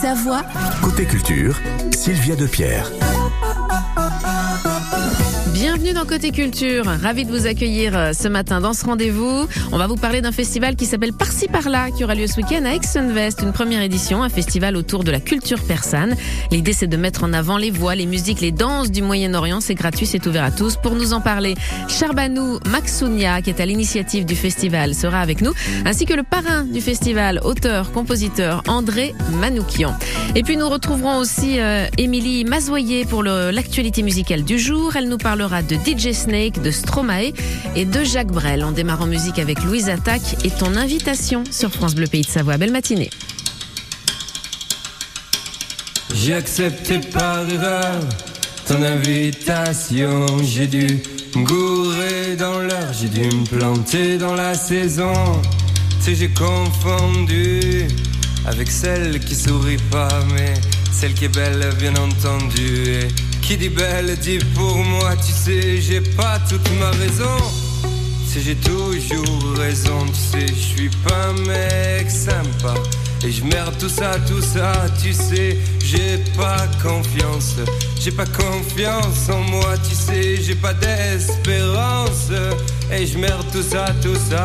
Savoie. Côté culture, Sylvia Depierre. Bienvenue dans Côté Culture. Ravi de vous accueillir euh, ce matin dans ce rendez-vous. On va vous parler d'un festival qui s'appelle Par-ci par-là, qui aura lieu ce week-end à Aix-en-Vest. Une première édition, un festival autour de la culture persane. L'idée, c'est de mettre en avant les voix, les musiques, les danses du Moyen-Orient. C'est gratuit, c'est ouvert à tous. Pour nous en parler, Charbanou Maxounia, qui est à l'initiative du festival, sera avec nous, ainsi que le parrain du festival, auteur, compositeur André Manoukian. Et puis nous retrouverons aussi euh, Émilie Mazoyer pour l'actualité musicale du jour. Elle nous parlera de DJ Snake, de Stromae et de Jacques Brel. On démarre en musique avec Louise Attaque et ton invitation sur France Bleu Pays de Savoie. Belle matinée. J'ai accepté par erreur ton invitation. J'ai dû me gourer dans l'heure, j'ai dû me planter dans la saison. Tu j'ai confondu avec celle qui sourit pas, mais celle qui est belle, bien entendu. Qui dit belle dit pour moi, tu sais, j'ai pas toute ma raison. Si j'ai toujours raison, tu sais, je suis pas un mec sympa. Et je merde tout ça, tout ça, tu sais, j'ai pas confiance. J'ai pas confiance en moi, tu sais, j'ai pas d'espérance. Et je merde tout ça, tout ça.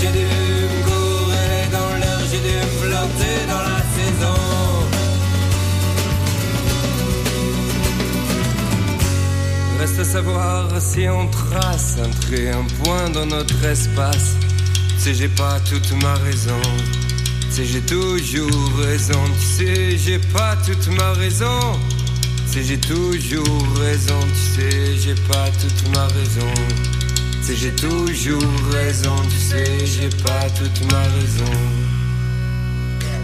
J'ai dû me gourer dans l'heure, j'ai dû me dans la saison. Reste à savoir si on trace un trait, un point dans notre espace. Sais, j'ai pas toute ma raison. Tu sais, j'ai toujours raison. Tu sais, j'ai pas toute ma raison. Sais, j'ai toujours raison. Tu sais, j'ai pas toute ma raison.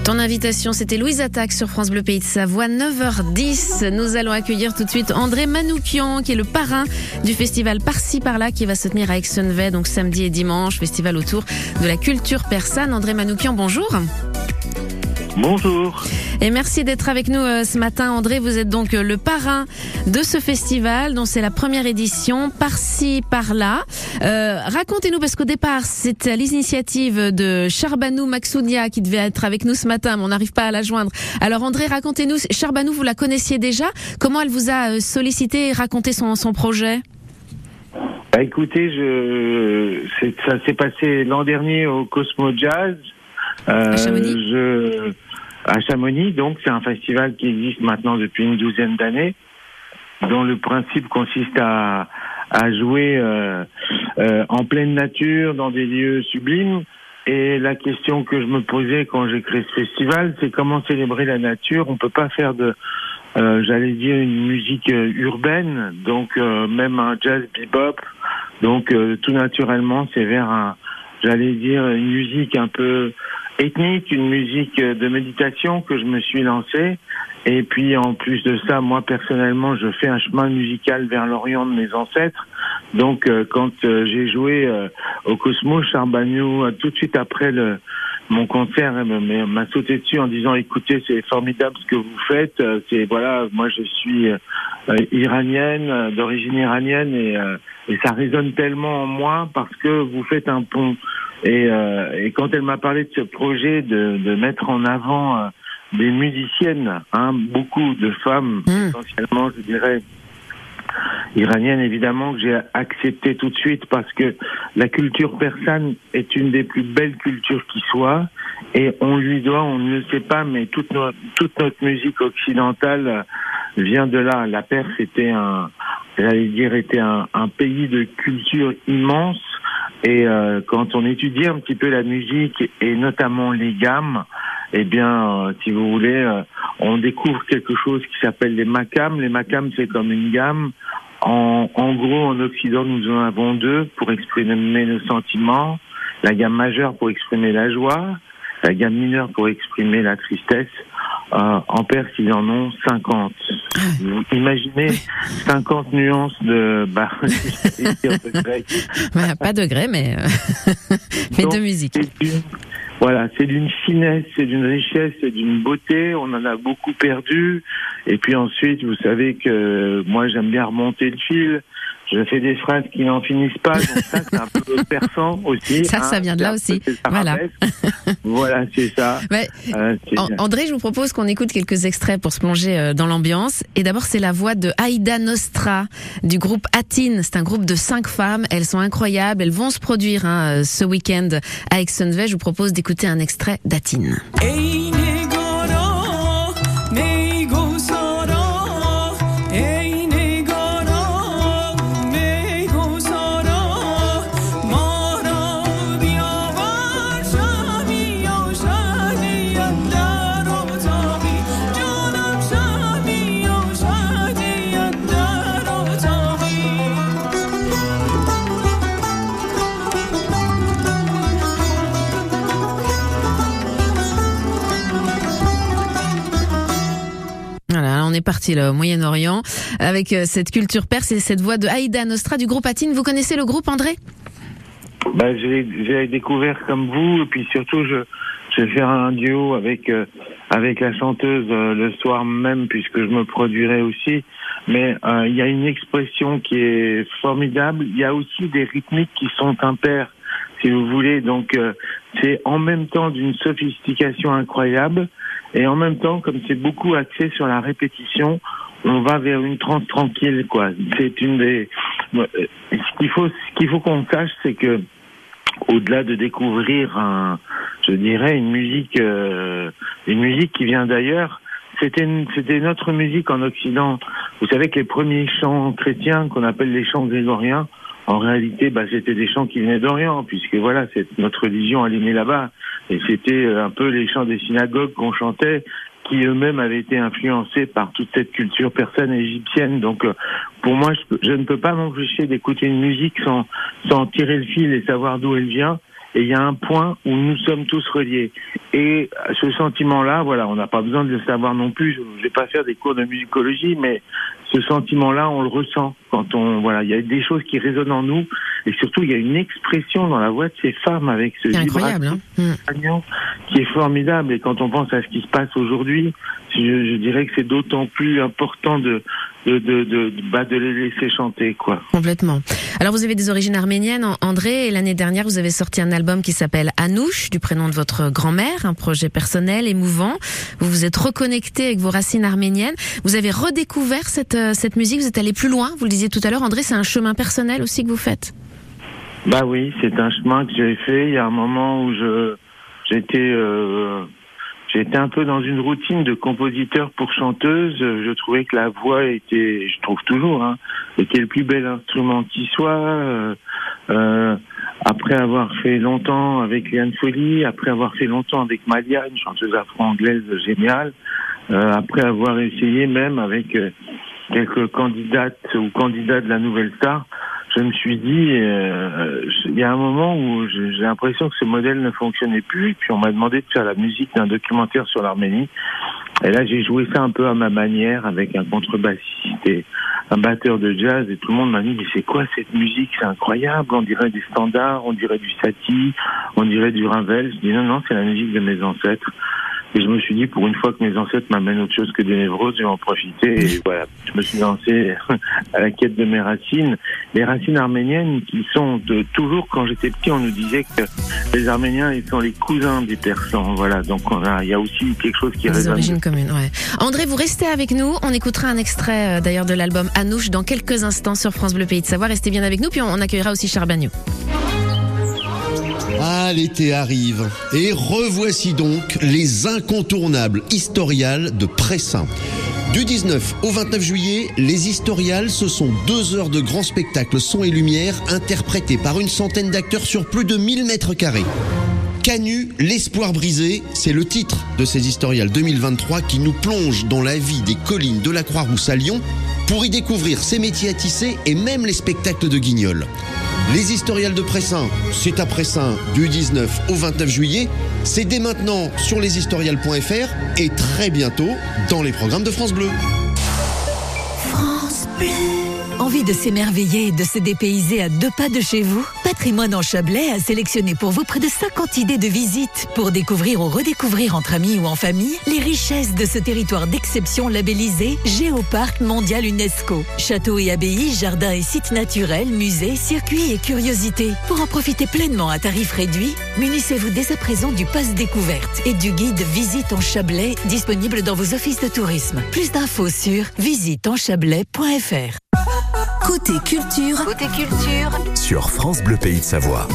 Ton invitation, c'était Louise Attaque sur France Bleu Pays de Savoie, 9h10. Nous allons accueillir tout de suite André Manoukian, qui est le parrain du festival Par-ci Par-là, qui va se tenir à Aix-en-Vest, donc samedi et dimanche, festival autour de la culture persane. André Manoukian, bonjour. Bonjour. Et merci d'être avec nous euh, ce matin, André. Vous êtes donc euh, le parrain de ce festival, dont c'est la première édition, par-ci, par-là. Euh, Racontez-nous, parce qu'au départ, c'était à l'initiative de Charbanou Maxounia qui devait être avec nous ce matin, mais on n'arrive pas à la joindre. Alors André, racontez-nous, Charbanou, vous la connaissiez déjà Comment elle vous a sollicité et raconté son, son projet? Bah, écoutez, je, c'est- ça s'est passé l'an dernier au Cosmo Jazz. Euh, je, à Chamonix, donc c'est un festival qui existe maintenant depuis une douzaine d'années, dont le principe consiste à, à jouer euh, euh, en pleine nature, dans des lieux sublimes. Et la question que je me posais quand j'ai créé ce festival, c'est comment célébrer la nature. On peut pas faire de, euh, j'allais dire une musique euh, urbaine, donc euh, même un jazz bebop. Donc euh, tout naturellement, c'est vers un, j'allais dire une musique un peu ethnique, une musique euh, de méditation que je me suis lancé. Et puis en plus de ça, moi personnellement, je fais un chemin musical vers l'Orient de mes ancêtres. Donc euh, quand euh, j'ai joué au Cosmos Charbagnou, tout de suite après le mon concert elle m'a- sauté dessus en disant écoutez c'est formidable ce que vous faites Euh, c'est voilà moi je suis euh, iranienne euh, d'origine iranienne et, euh, et ça résonne tellement en moi parce que vous faites un pont et, euh, et quand elle m'a parlé de ce projet de, de mettre en avant euh, des musiciennes, hein, beaucoup de femmes, Mm. essentiellement, je dirais, iraniennes, évidemment, que j'ai accepté tout de suite parce que la culture persane est une des plus belles cultures qui soit. Et on lui doit, on ne le sait pas, mais toute, toute notre musique occidentale vient de là. La Perse était un, j'allais dire, était un pays de culture immense. Et euh, quand on étudie un petit peu la musique et notamment les gammes, eh bien, euh, si vous voulez, euh, on découvre quelque chose qui s'appelle les makams. Les makams, c'est comme une gamme. En, en gros, en Occident, nous en avons deux pour exprimer nos sentiments. La gamme majeure pour exprimer la joie, la gamme mineure pour exprimer la tristesse. Euh, en Perse, ils en ont 50. Vous imaginez 50 nuances de... Bah, de grec. Bah, pas de gré, mais, euh, mais de musique. Voilà, c'est d'une finesse, c'est d'une richesse, c'est d'une beauté. On en a beaucoup perdu. Et puis ensuite, vous savez que moi, j'aime bien remonter le fil. Je fais des phrases qui n'en finissent pas. Donc ça, c'est un peu perçant aussi. Ça, ça hein. vient de là aussi. arabesques. voilà, c'est ça. Ouais. Euh, André, je vous propose qu'on écoute quelques extraits pour se plonger euh, dans l'ambiance. Et d'abord, c'est la voix de Aïda Nostra du groupe Atine. C'est un groupe de cinq femmes. Elles sont incroyables. Elles vont se produire hein, euh, ce week-end à Aix-en-Vez. Je vous propose d'écouter un extrait d'Atine. Parti là, au Moyen-Orient avec euh, cette culture perse et cette voix de Aïda Nostra du groupe Atine. Vous connaissez le groupe, André? Bah, j'ai j'ai découvert comme vous, et puis surtout, je, vais faire un duo avec euh, avec la chanteuse euh, le soir même, puisque je me produirai aussi. Mais il y a une expression qui est formidable. Il y a aussi des rythmiques qui sont impairs, si vous voulez. Donc, euh, c'est en même temps d'une sophistication incroyable, et en même temps, comme c'est beaucoup axé sur la répétition, on va vers une transe tranquille, quoi. C'est une des. euh, Ce qu'il faut, ce qu'il faut qu'on sache, c'est que au-delà de découvrir un, je dirais une musique, euh, une musique qui vient d'ailleurs, c'était c'était notre musique en Occident. Vous savez que les premiers chants chrétiens qu'on appelle les chants grégoriens, en réalité, bah, c'était des chants qui venaient d'Orient, puisque voilà, c'est notre religion née là-bas, et c'était euh, un peu les chants des synagogues qu'on chantait, qui eux-mêmes avaient été influencés par toute cette culture persane égyptienne. Donc, euh, pour moi, je, je ne peux pas m'empêcher d'écouter une musique sans, sans tirer le fil et savoir d'où elle vient. Et il y a un point où nous sommes tous reliés. Et ce sentiment-là, voilà, on n'a pas besoin de le savoir non plus. Je ne vais pas faire des cours de musicologie, mais ce sentiment-là, on le ressent quand on, voilà, il y a des choses qui résonnent en nous. Et surtout, il y a une expression dans la voix de ces femmes avec ce incroyable. Hein Mm. qui est formidable. Et quand on pense à ce qui se passe aujourd'hui, je, je dirais que c'est d'autant plus important de de de de, bah, de les laisser chanter, quoi. Complètement. Alors vous avez des origines arméniennes, An- André, et l'année dernière vous avez sorti un album qui s'appelle Anouche, du prénom de votre grand-mère, un projet personnel, émouvant. Vous vous êtes reconnecté avec vos racines arméniennes. Vous avez redécouvert cette, euh, cette musique, vous êtes allé plus loin, vous le disiez tout à l'heure, André, c'est un chemin personnel aussi que vous faites. Bah oui, c'est un chemin que j'ai fait. Il y a un moment où je j'étais euh, j'étais un peu dans une routine de compositeur pour chanteuse. Je trouvais que la voix était, je trouve toujours, hein, était le plus bel instrument qui soit. Euh, euh, après avoir fait longtemps avec Liane Folly, après avoir fait longtemps avec Malia, une chanteuse afro-anglaise géniale, après avoir essayé même avec quelques candidates ou candidats de la Nouvelle Star, je me suis dit, euh, il y a un moment où j'ai l'impression que ce modèle ne fonctionnait plus, puis on m'a demandé de faire la musique d'un documentaire sur l'Arménie. Et là, j'ai joué ça un peu à ma manière, avec un contrebassiste et un batteur de jazz, et tout le monde m'a dit, mais c'est quoi cette musique? C'est incroyable, on dirait des standards, on dirait du Satie, on dirait du Ravel. Je dis, non, non, c'est la musique de mes ancêtres. Et je me suis dit, pour une fois que mes ancêtres m'amènent autre chose que des névroses, je vais en profiter. Et voilà, je me suis lancé à la quête de mes racines. Les racines arméniennes qui sont de, toujours, quand j'étais petit, on nous disait que les Arméniens, ils sont les cousins des Persans. Voilà, donc on a, il y a aussi quelque chose qui Des résonne. origines communes, ouais. André, vous restez avec nous. On écoutera un extrait euh, d'ailleurs de l'album Anouche dans quelques instants sur France Bleu Pays de Savoie. Restez bien avec nous, puis on, on accueillera aussi Charbagnou. Ah, l'été arrive. Et revoici donc les incontournables historiales de Pressin. Du 19 au 29 juillet, les historiales, ce sont deux heures de grands spectacles son et lumière interprétés par une centaine d'acteurs sur plus de 1000 mètres carrés. Canu, l'espoir brisé, c'est le titre de ces historiales 2023 qui nous plonge dans la vie des collines de la Croix-Rousse à Lyon pour y découvrir ses métiers à tisser et même les spectacles de guignol. Les historiales de Pressin, c'est à Pressin du 19 au 29 juillet. C'est dès maintenant sur leshistoriales.fr et très bientôt dans les programmes de France Bleu. Envie de s'émerveiller et de se dépayser à deux pas de chez vous? Patrimoine en Chablais a sélectionné pour vous près de 50 idées de visites pour découvrir ou redécouvrir entre amis ou en famille les richesses de ce territoire d'exception labellisé Géoparc mondial UNESCO. Châteaux et abbayes, jardins et sites naturels, musées, circuits et curiosités. Pour en profiter pleinement à tarif réduit, munissez-vous dès à présent du pass découverte et du guide Visite en Chablais disponible dans vos offices de tourisme. Plus d'infos sur visiteenchablais.fr. Côté culture, côté culture, Sur France Bleu Pays de Savoie.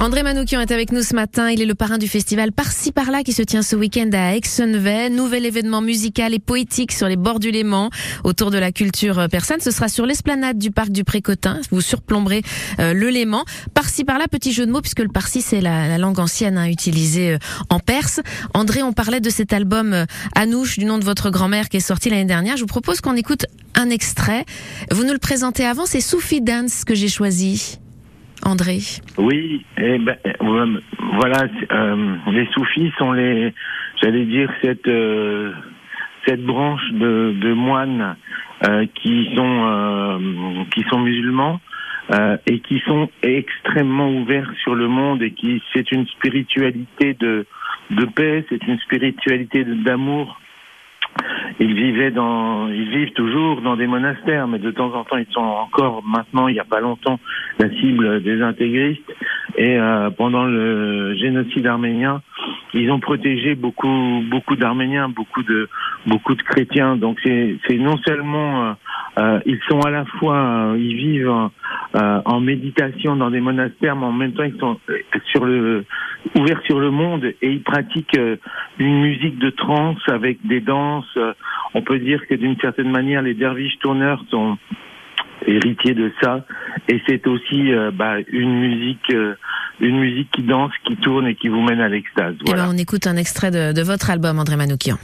André Manoukian est avec nous ce matin. Il est le parrain du festival Par-ci Par-là qui se tient ce week-end à Aix-en-Vey. Nouvel événement musical et poétique sur les bords du Léman autour de la culture persane. Ce sera sur l'esplanade du parc du Précotin. Vous surplomberez euh, le Léman. Par-ci Par-là, petit jeu de mots puisque le Parsi c'est la, la langue ancienne hein, utilisée euh, en Perse. André, on parlait de cet album euh, Anouche du nom de votre grand-mère qui est sorti l'année dernière. Je vous propose qu'on écoute un extrait. Vous nous le présentez avant. C'est Soufi Dance que j'ai choisi. André. Oui, et ben, euh, voilà, euh, les soufis sont les, j'allais dire cette euh, cette branche de, de moines qui sont qui sont musulmans et qui sont extrêmement ouverts sur le monde et qui c'est une spiritualité de de paix, c'est une spiritualité d'amour. Ils vivaient dans, ils vivent toujours dans des monastères, mais de temps en temps, ils sont encore maintenant, il n'y a pas longtemps, la cible des intégristes. Et euh, pendant le génocide arménien, ils ont protégé beaucoup, beaucoup d'Arméniens, beaucoup de, beaucoup de chrétiens. Donc c'est, non seulement, euh, euh, ils sont à la fois, ils vivent en méditation dans des monastères, mais en même temps, ils sont ouverts sur le monde et ils pratiquent une musique de trance avec des danses. Euh, On peut dire que d'une certaine manière, les derviches tourneurs sont héritiers de ça. Et c'est aussi euh, bah, une musique, euh, une musique qui danse, qui tourne et qui vous mène à l'extase. Eh Voilà. ben, on écoute un extrait de, de votre album, André Manoukian.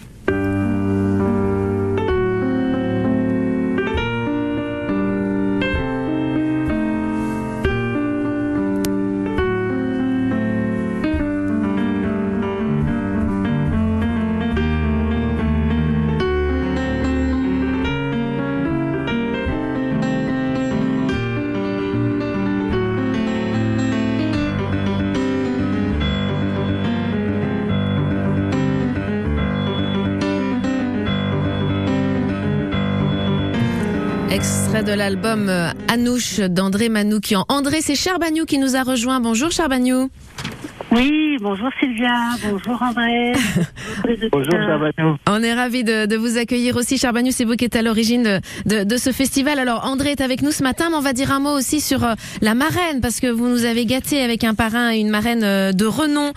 Extrait de l'album euh, Anouche d'André Manoukian. André, c'est Charbagnou qui nous a rejoint. Bonjour Charbagnou. Oui, bonjour Sylvia, bonjour André. Bonjour, Charbagnou. On est ravis de, de vous accueillir aussi. Charbagnou, c'est vous qui êtes à l'origine de, de, de ce festival. Alors André est avec nous ce matin, mais on va dire un mot aussi sur euh, la marraine, parce que vous nous avez gâté avec un parrain et une marraine euh, de renom.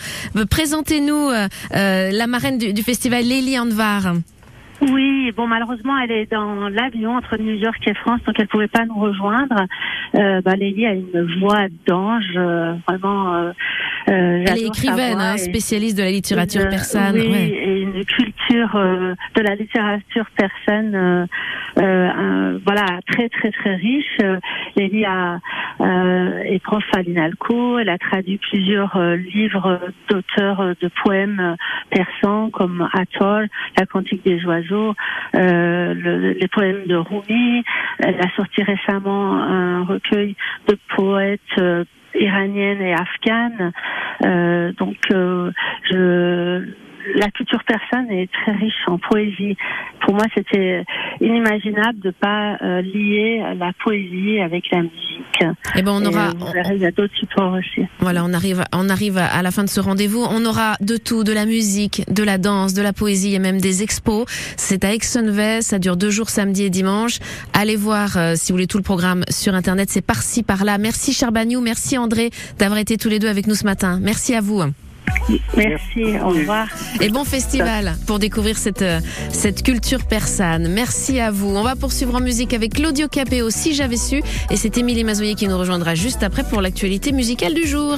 Présentez-nous euh, euh, la marraine du, du festival Lélie Anvar. Oui, bon malheureusement elle est dans l'avion entre New York et France, donc elle pouvait pas nous rejoindre. Euh, bah, Lélie a une voix d'ange, euh, vraiment. Euh, euh, Elle est écrivaine, hein, et- spécialiste de la littérature persane. Oui, ouais. et culture euh, de la littérature persane, euh, euh, voilà, très très très riche. Lélie a, euh, est prof à l'INALCO, elle a traduit plusieurs livres d'auteurs de poèmes persans comme Atoll, La Cantique des oiseaux, le- les poèmes de Rumi. Elle a sorti récemment un recueil de poètes iraniennes et afghanes. Euh, donc, euh, je, la culture persane est très riche en poésie. Pour moi, c'était inimaginable de pas euh, lier la poésie avec la musique. Eh ben, on Et, aura. euh, il y a d'autres supports aussi. Voilà, on arrive, on arrive à- la fin de ce rendez-vous. On aura de tout, de la musique, de la danse, de la poésie et même des expos. C'est à Exonvest, ça dure deux jours, samedi et dimanche. Allez voir, euh, si vous voulez, tout le programme sur Internet. C'est par-ci, par-là. Merci Charbagnou, merci André d'avoir été tous les deux avec nous ce matin. Merci à vous. Merci, au revoir. Et bon festival pour découvrir cette, euh, cette culture persane. Merci à vous. On va poursuivre en musique avec Claudio Capéo, si j'avais su. Et c'est Émilie Mazoyer qui nous rejoindra juste après pour l'actualité musicale du jour.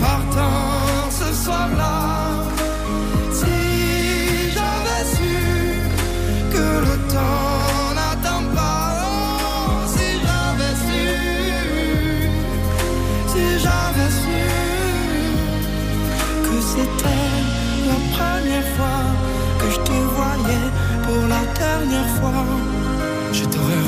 Partant ce soir-là, si j'avais su que le temps n'attend pas, oh, si j'avais su, si j'avais su que c'était la première fois que je te voyais pour la dernière fois.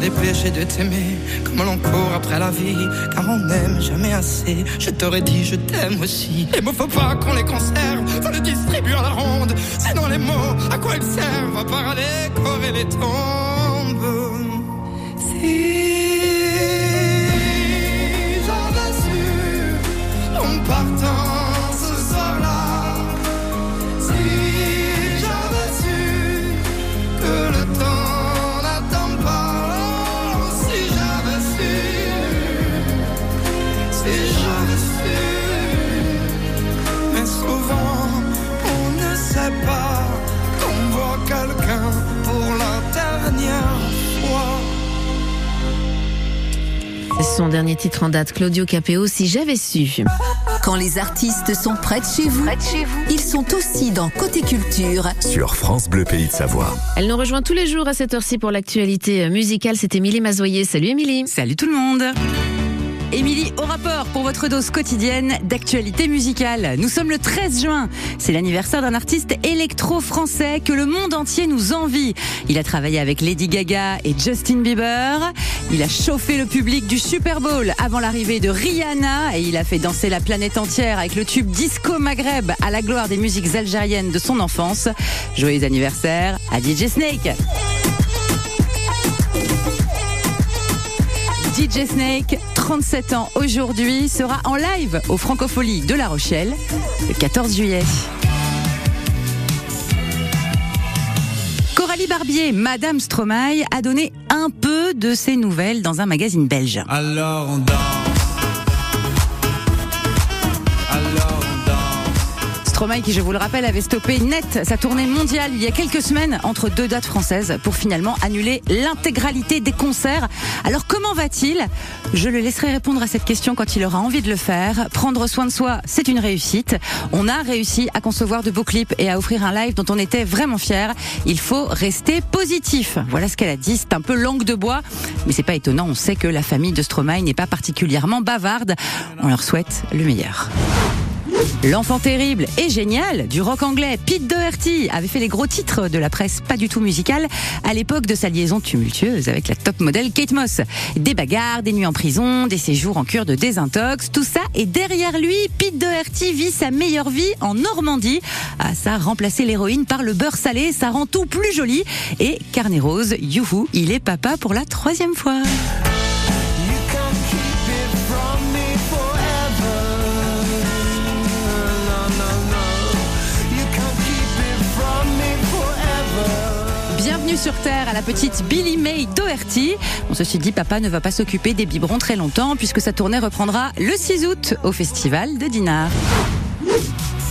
Dépêché de t'aimer comme l'on court après la vie, car on n'aime jamais assez. Je t'aurais dit je t'aime aussi. Les mots faut pas qu'on les conserve, faut les distribuer à la ronde. Sinon les mots, à quoi ils servent À part à décorer les tombes. Si j'avais su en partant son dernier titre en date, Claudio Capéo, si j'avais su. Quand les artistes sont près de chez vous, ils sont aussi dans Côté Culture. Sur France Bleu Pays de Savoie. Elle nous rejoint tous les jours à cette heure-ci pour l'actualité musicale. C'est Émilie Mazoyer. Salut Émilie. Salut tout le monde Émilie, au rapport pour votre dose quotidienne d'actualité musicale. Nous sommes le 13 juin. C'est l'anniversaire d'un artiste électro-français que le monde entier nous envie. Il a travaillé avec Lady Gaga et Justin Bieber. Il a chauffé le public du Super Bowl avant l'arrivée de Rihanna et il a fait danser la planète entière avec le tube Disco Maghreb à la gloire des musiques algériennes de son enfance. Joyeux anniversaire à DJ Snake. DJ Snake, 37 ans aujourd'hui, sera en live au Francofolie de La Rochelle le 14 juillet. Coralie Barbier, Madame Stromae, a donné un peu de ses nouvelles dans un magazine belge. Alors on. Stromae, qui je vous le rappelle, avait stoppé net sa tournée mondiale il y a quelques semaines entre deux dates françaises pour finalement annuler l'intégralité des concerts. Alors comment va-t-il? Je le laisserai répondre à cette question quand il aura envie de le faire. Prendre soin de soi, c'est une réussite. On a réussi à concevoir de beaux clips et à offrir un live dont on était vraiment fiers. Il faut rester positif. Voilà ce qu'elle a dit. C'est un peu langue de bois, mais c'est pas étonnant. On sait que la famille de Stromae n'est pas particulièrement bavarde. On leur souhaite le meilleur. L'enfant terrible et génial du rock anglais Pete Doherty avait fait les gros titres de la presse pas du tout musicale à l'époque de sa liaison tumultueuse avec la top modèle Kate Moss. Des bagarres, des nuits en prison, des séjours en cure de désintox, tout ça et derrière lui, Pete Doherty vit sa meilleure vie en Normandie. Ah ça, remplacer l'héroïne par le beurre salé, ça rend tout plus joli. Et Carnet Rose, youhou, il est papa pour la troisième fois. Sur Terre à la petite Billy May Doherty. Ceci dit, papa ne va pas s'occuper des biberons très longtemps puisque sa tournée reprendra le 6 août au festival de Dinard.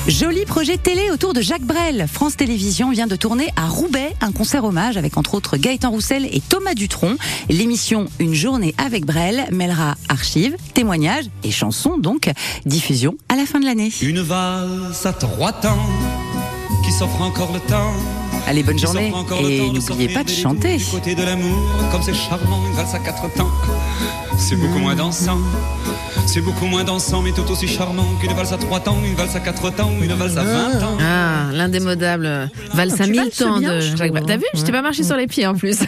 Joli projet télé autour de Jacques Brel. France Télévisions vient de tourner à Roubaix un concert hommage avec entre autres Gaëtan Roussel et Thomas Dutronc. L'émission Une journée avec Brel mêlera archives, témoignages et chansons donc. Diffusion à la fin de l'année. Une valse à trois temps qui s'offre encore le temps. Allez, bonne journée et n'oubliez pas de chanter. Du côté de l'amour, comme c'est charmant, une valse à quatre temps. C'est beaucoup moins dansant, c'est beaucoup moins dansant, mais tout aussi charmant qu'une valse à trois temps, une valse à quatre temps, une valse à vingt ans. Ah, l'indémodable valse à tu mille temps bien, de Jacques Brel. T'as vu Je t'ai pas marché sur les pieds en plus.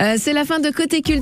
Euh, C'est la fin de Côté Culture.